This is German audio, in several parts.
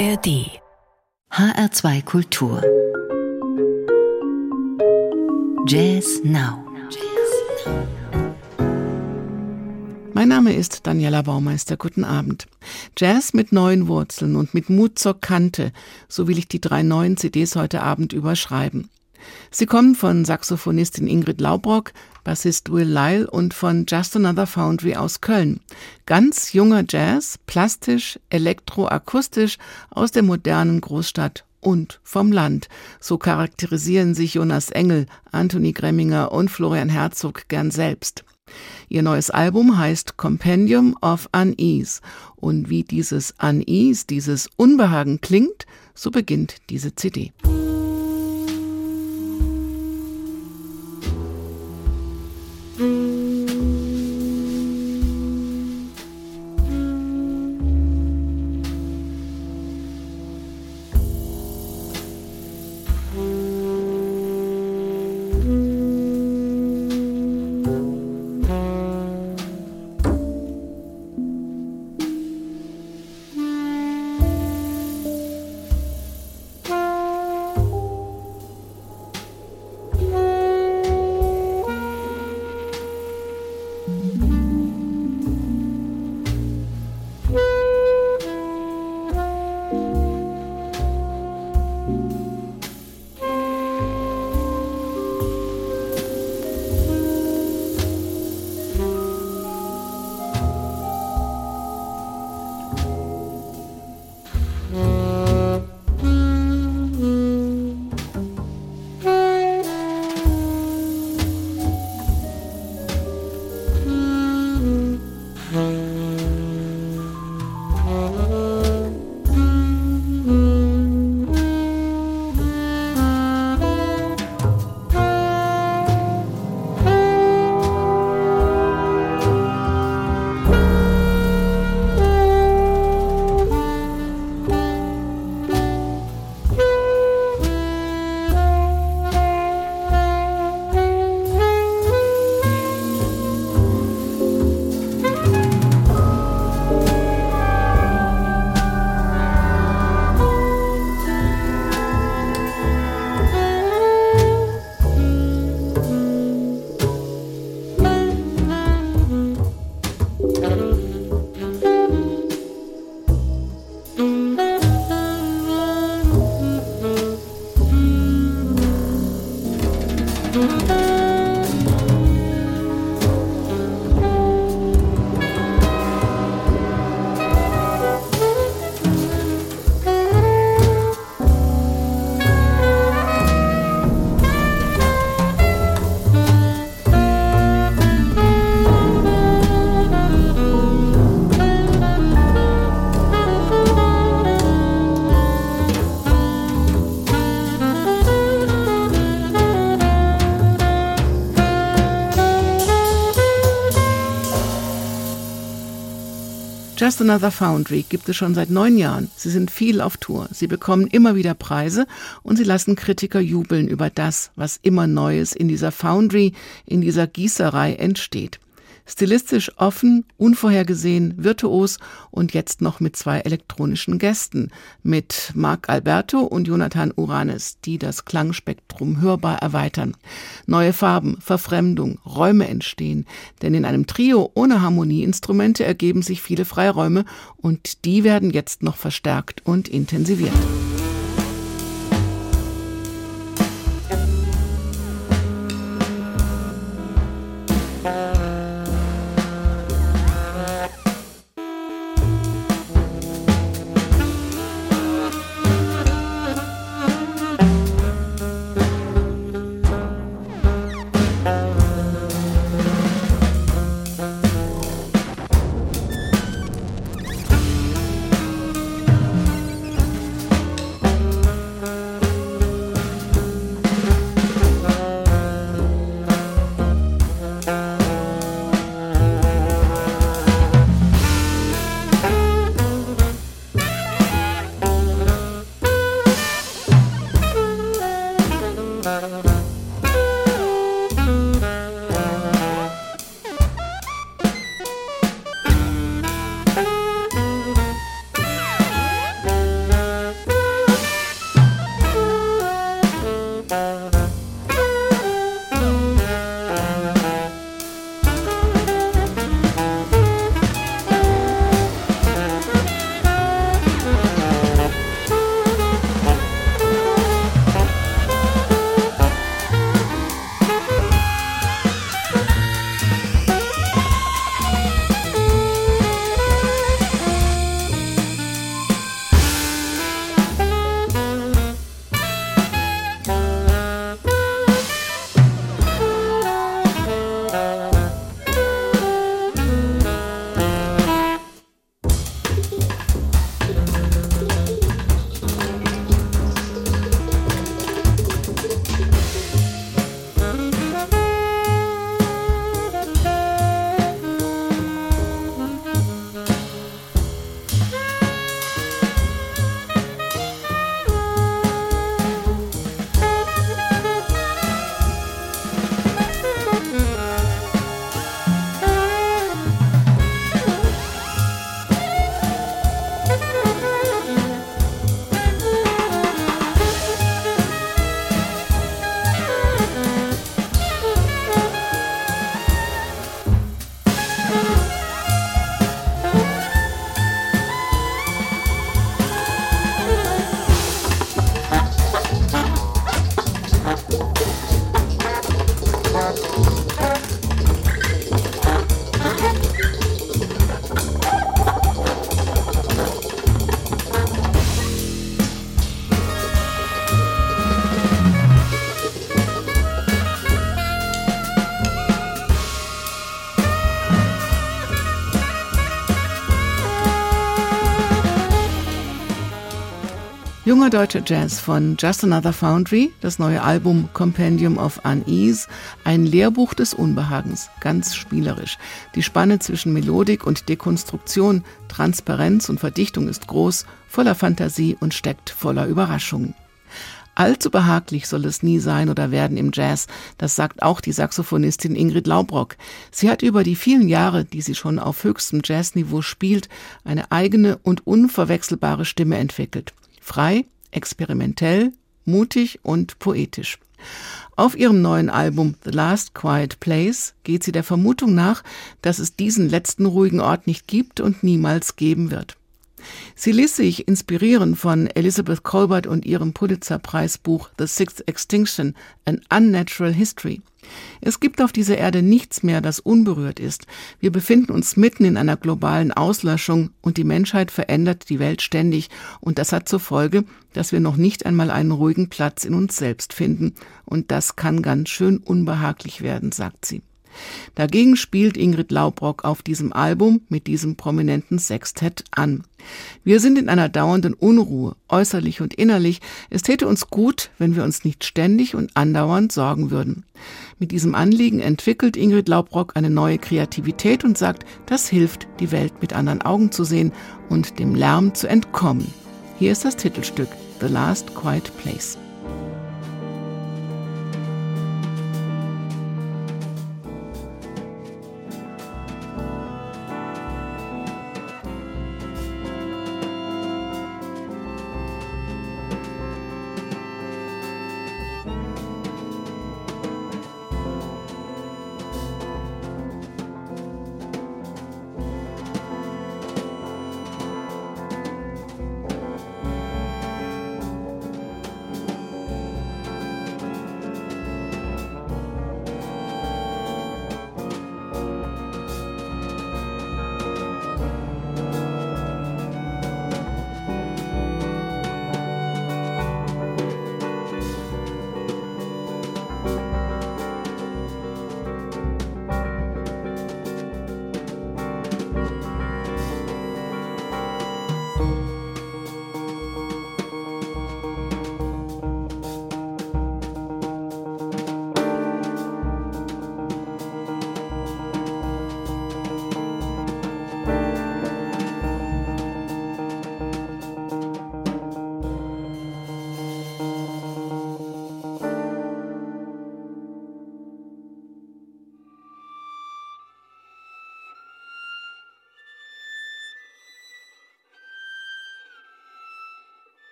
ARD HR2 Kultur Jazz Now Mein Name ist Daniela Baumeister. Guten Abend. Jazz mit neuen Wurzeln und mit Mut zur Kante, so will ich die drei neuen CDs heute Abend überschreiben. Sie kommen von Saxophonistin Ingrid Laubrock, Bassist Will Lyle und von Just Another Foundry aus Köln. Ganz junger Jazz, plastisch, elektroakustisch aus der modernen Großstadt und vom Land. So charakterisieren sich Jonas Engel, Anthony Gremminger und Florian Herzog gern selbst. Ihr neues Album heißt Compendium of Unease. Und wie dieses Unease, dieses Unbehagen klingt, so beginnt diese CD. Mm. Just Another Foundry gibt es schon seit neun Jahren. Sie sind viel auf Tour. Sie bekommen immer wieder Preise und sie lassen Kritiker jubeln über das, was immer Neues in dieser Foundry, in dieser Gießerei entsteht. Stilistisch offen, unvorhergesehen, virtuos und jetzt noch mit zwei elektronischen Gästen, mit Marc Alberto und Jonathan Uranes, die das Klangspektrum hörbar erweitern. Neue Farben, Verfremdung, Räume entstehen, denn in einem Trio ohne Harmonieinstrumente ergeben sich viele Freiräume und die werden jetzt noch verstärkt und intensiviert. Junger deutscher Jazz von Just Another Foundry, das neue Album Compendium of Unease, ein Lehrbuch des Unbehagens, ganz spielerisch. Die Spanne zwischen Melodik und Dekonstruktion, Transparenz und Verdichtung ist groß, voller Fantasie und steckt voller Überraschungen. Allzu behaglich soll es nie sein oder werden im Jazz, das sagt auch die Saxophonistin Ingrid Laubrock. Sie hat über die vielen Jahre, die sie schon auf höchstem Jazzniveau spielt, eine eigene und unverwechselbare Stimme entwickelt. Frei, experimentell, mutig und poetisch. Auf ihrem neuen Album The Last Quiet Place geht sie der Vermutung nach, dass es diesen letzten ruhigen Ort nicht gibt und niemals geben wird. Sie ließ sich inspirieren von Elizabeth Colbert und ihrem Pulitzer-Preisbuch The Sixth Extinction, An Unnatural History. Es gibt auf dieser Erde nichts mehr, das unberührt ist. Wir befinden uns mitten in einer globalen Auslöschung und die Menschheit verändert die Welt ständig und das hat zur Folge, dass wir noch nicht einmal einen ruhigen Platz in uns selbst finden und das kann ganz schön unbehaglich werden, sagt sie. Dagegen spielt Ingrid Laubrock auf diesem Album mit diesem prominenten Sextett an. Wir sind in einer dauernden Unruhe, äußerlich und innerlich. Es täte uns gut, wenn wir uns nicht ständig und andauernd sorgen würden. Mit diesem Anliegen entwickelt Ingrid Laubrock eine neue Kreativität und sagt, das hilft, die Welt mit anderen Augen zu sehen und dem Lärm zu entkommen. Hier ist das Titelstück The Last Quiet Place.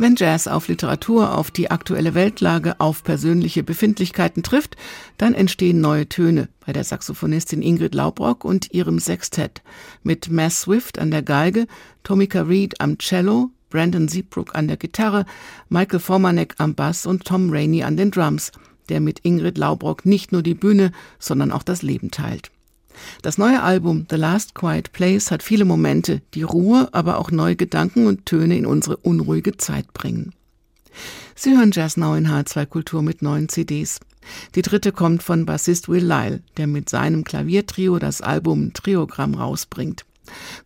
Wenn Jazz auf Literatur, auf die aktuelle Weltlage, auf persönliche Befindlichkeiten trifft, dann entstehen neue Töne bei der Saxophonistin Ingrid Laubrock und ihrem Sextett mit Mass Swift an der Geige, Tomika Reed am Cello, Brandon Siebrook an der Gitarre, Michael Formanek am Bass und Tom Rainey an den Drums, der mit Ingrid Laubrock nicht nur die Bühne, sondern auch das Leben teilt. Das neue Album The Last Quiet Place hat viele Momente, die Ruhe, aber auch neue Gedanken und Töne in unsere unruhige Zeit bringen. Sie hören Jazz Now in H2 Kultur mit neuen CDs. Die dritte kommt von Bassist Will Lyle, der mit seinem Klaviertrio das Album Triogramm rausbringt.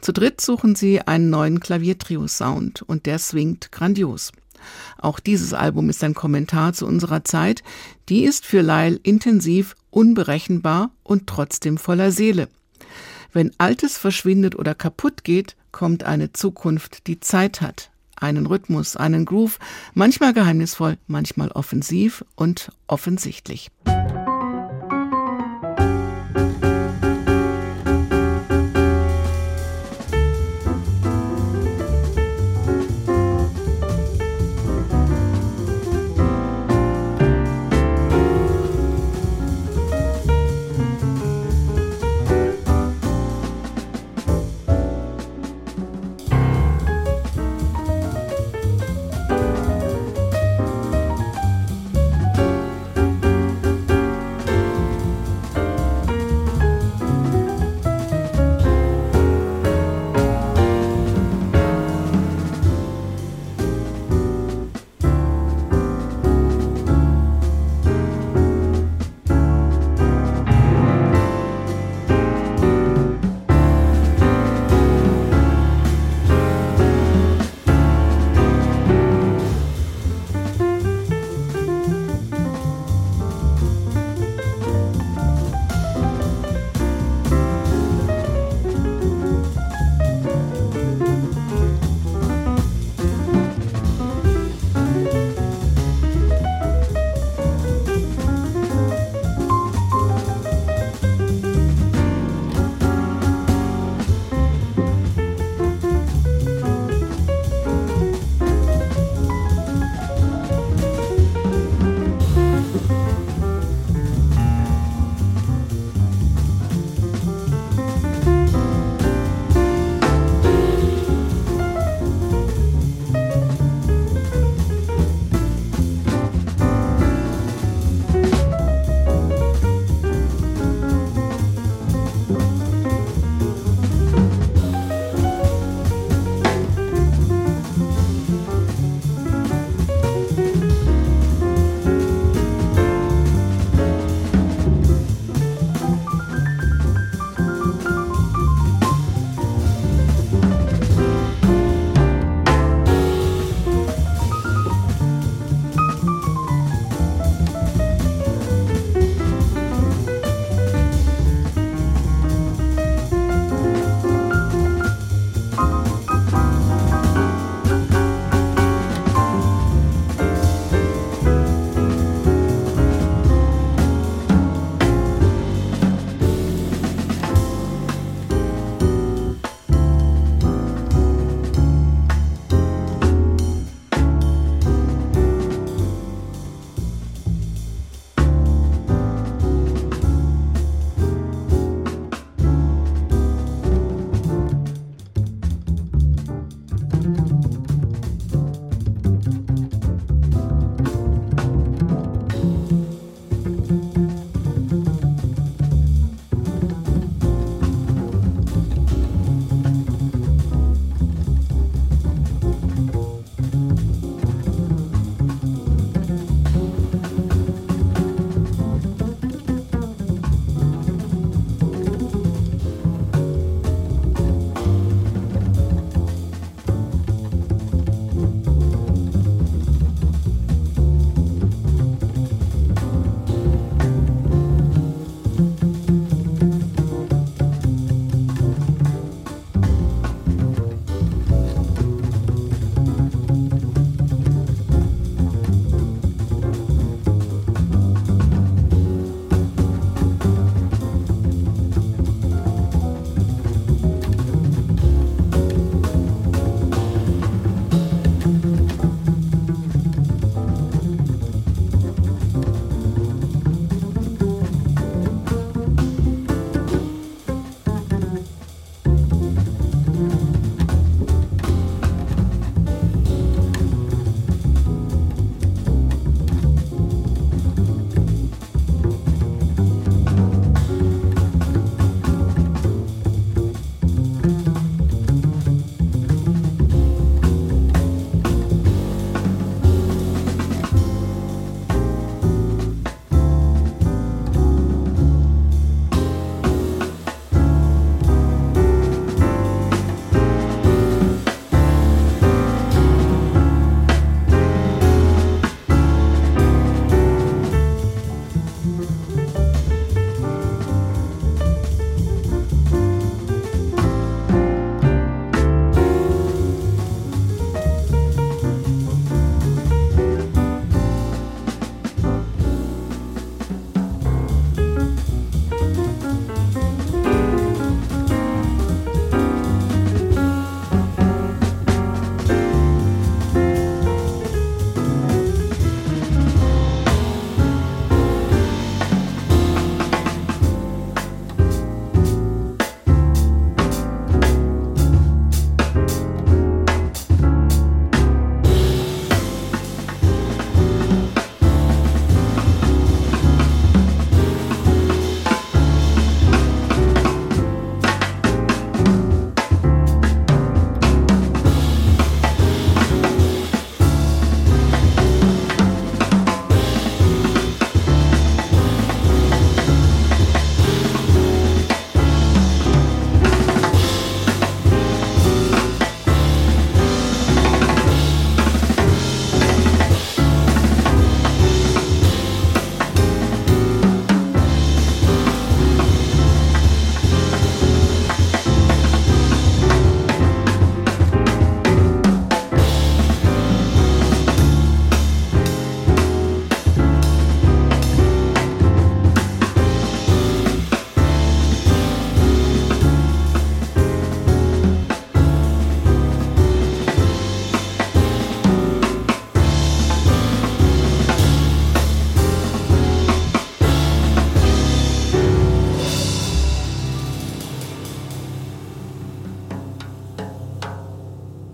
Zu dritt suchen sie einen neuen Klaviertrio-Sound und der swingt grandios. Auch dieses Album ist ein Kommentar zu unserer Zeit. Die ist für Lyle intensiv, unberechenbar und trotzdem voller Seele. Wenn Altes verschwindet oder kaputt geht, kommt eine Zukunft, die Zeit hat, einen Rhythmus, einen Groove, manchmal geheimnisvoll, manchmal offensiv und offensichtlich.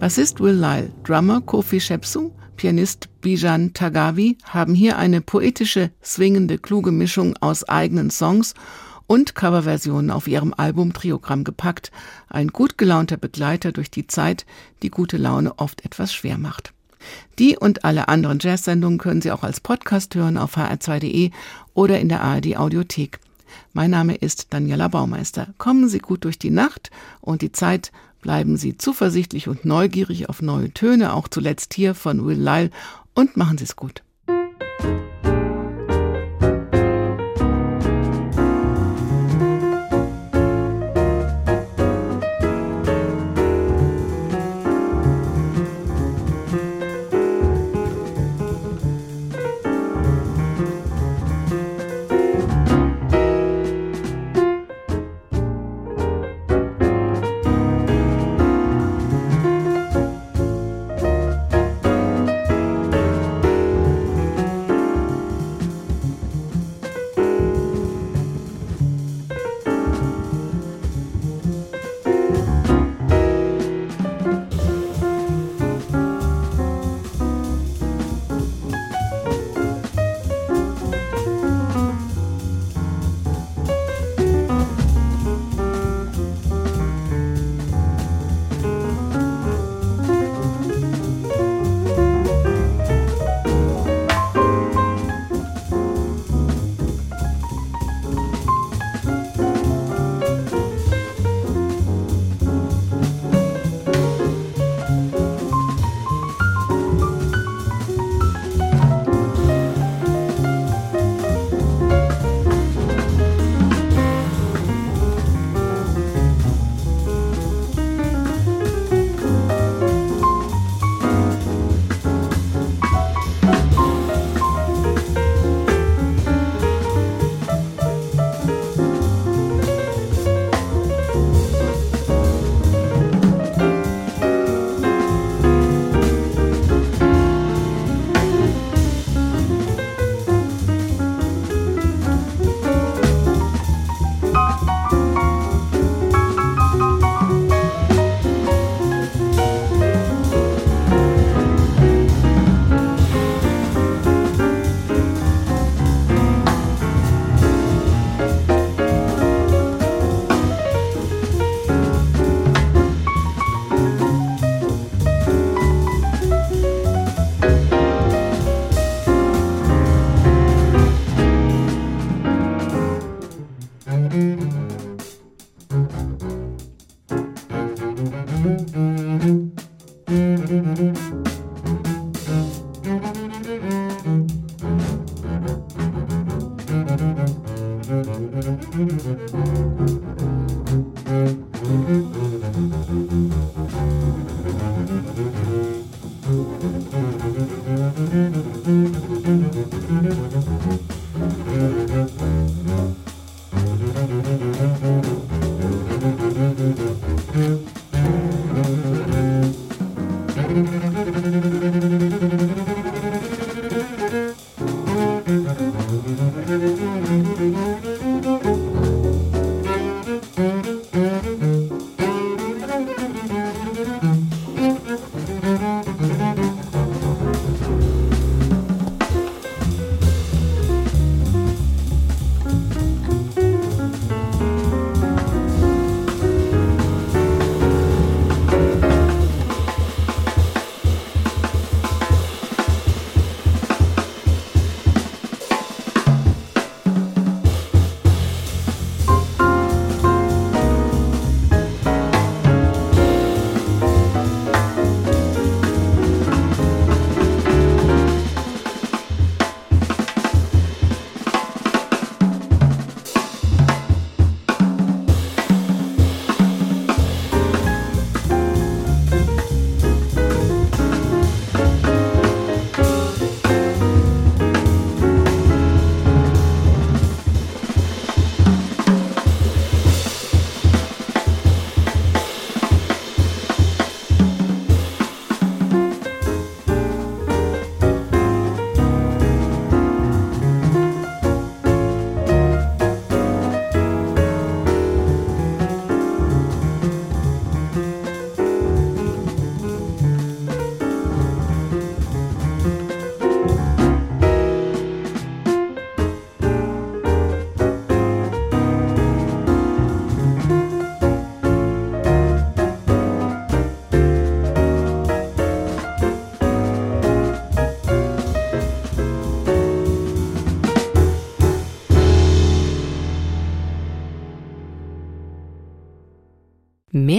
Bassist Will Lyle, Drummer Kofi Shepsu, Pianist Bijan Tagavi haben hier eine poetische, swingende, kluge Mischung aus eigenen Songs und Coverversionen auf ihrem Album Triogramm gepackt, ein gut gelaunter Begleiter durch die Zeit, die gute Laune oft etwas schwer macht. Die und alle anderen Jazz-Sendungen können Sie auch als Podcast hören auf hr2.de oder in der ARD Audiothek. Mein Name ist Daniela Baumeister. Kommen Sie gut durch die Nacht und die Zeit. Bleiben Sie zuversichtlich und neugierig auf neue Töne, auch zuletzt hier von Will Lyle und machen Sie es gut.